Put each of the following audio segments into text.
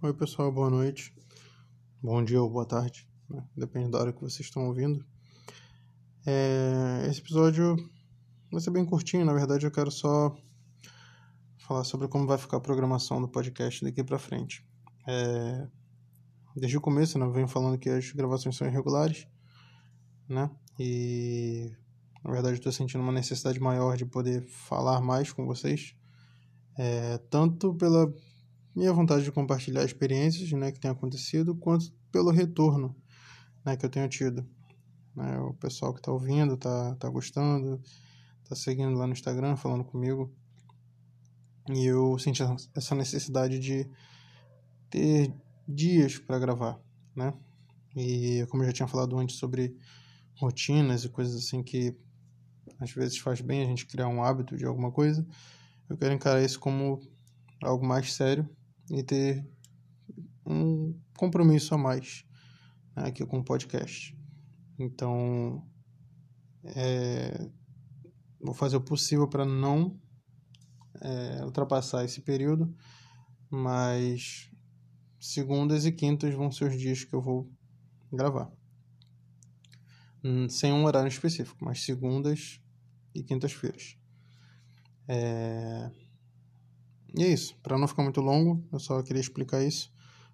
Oi, pessoal, boa noite. Bom dia ou boa tarde, né? depende da hora que vocês estão ouvindo. É... Esse episódio vai ser bem curtinho, na verdade, eu quero só falar sobre como vai ficar a programação do podcast daqui para frente. É... Desde o começo, né, eu venho falando que as gravações são irregulares, né? E na verdade, estou sentindo uma necessidade maior de poder falar mais com vocês, é, tanto pela minha vontade de compartilhar experiências né, que tem acontecido, quanto pelo retorno né, que eu tenho tido. Né, o pessoal que está ouvindo, está tá gostando, está seguindo lá no Instagram, falando comigo. E eu senti essa necessidade de ter dias para gravar, né? E como eu já tinha falado antes sobre rotinas e coisas assim que às vezes faz bem a gente criar um hábito de alguma coisa. Eu quero encarar isso como algo mais sério e ter um compromisso a mais né, aqui com o podcast. Então, é, vou fazer o possível para não é, ultrapassar esse período, mas segundas e quintas vão ser os dias que eu vou gravar. Hum, sem um horário específico, mas segundas e quintas-feiras. É... E é isso. Para não ficar muito longo, eu só queria explicar isso,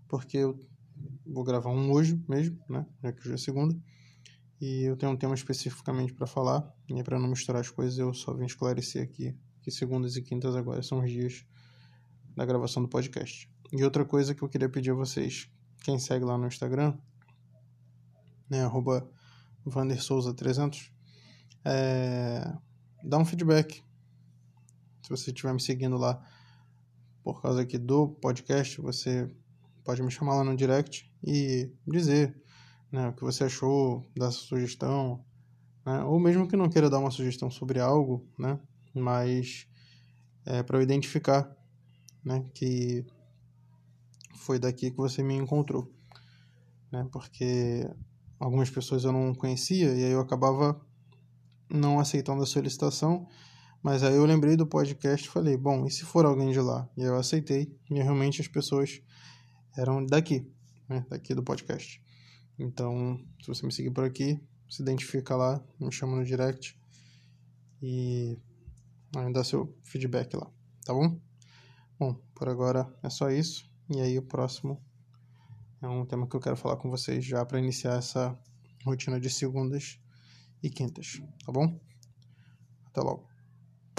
porque eu vou gravar um hoje mesmo, né? Já que hoje é segunda. E eu tenho um tema especificamente para falar, e para não misturar as coisas, eu só vim esclarecer aqui que segundas e quintas agora são os dias da gravação do podcast. E outra coisa que eu queria pedir a vocês, quem segue lá no Instagram, né, arroba vandersouza300, é, dá um feedback. Se você estiver me seguindo lá por causa aqui do podcast, você pode me chamar lá no direct e dizer né, o que você achou, dar sugestão, né, ou mesmo que não queira dar uma sugestão sobre algo, né, mas é, para eu identificar né, que foi daqui que você me encontrou. Né, porque algumas pessoas eu não conhecia e aí eu acabava não aceitando a solicitação, mas aí eu lembrei do podcast e falei, bom, e se for alguém de lá? E eu aceitei, e realmente as pessoas eram daqui, né, daqui do podcast. Então, se você me seguir por aqui, se identifica lá, me chama no direct e dá seu feedback lá, tá bom? Bom, por agora é só isso. E aí o próximo é um tema que eu quero falar com vocês já para iniciar essa rotina de segundas e quintas, tá bom? Até logo.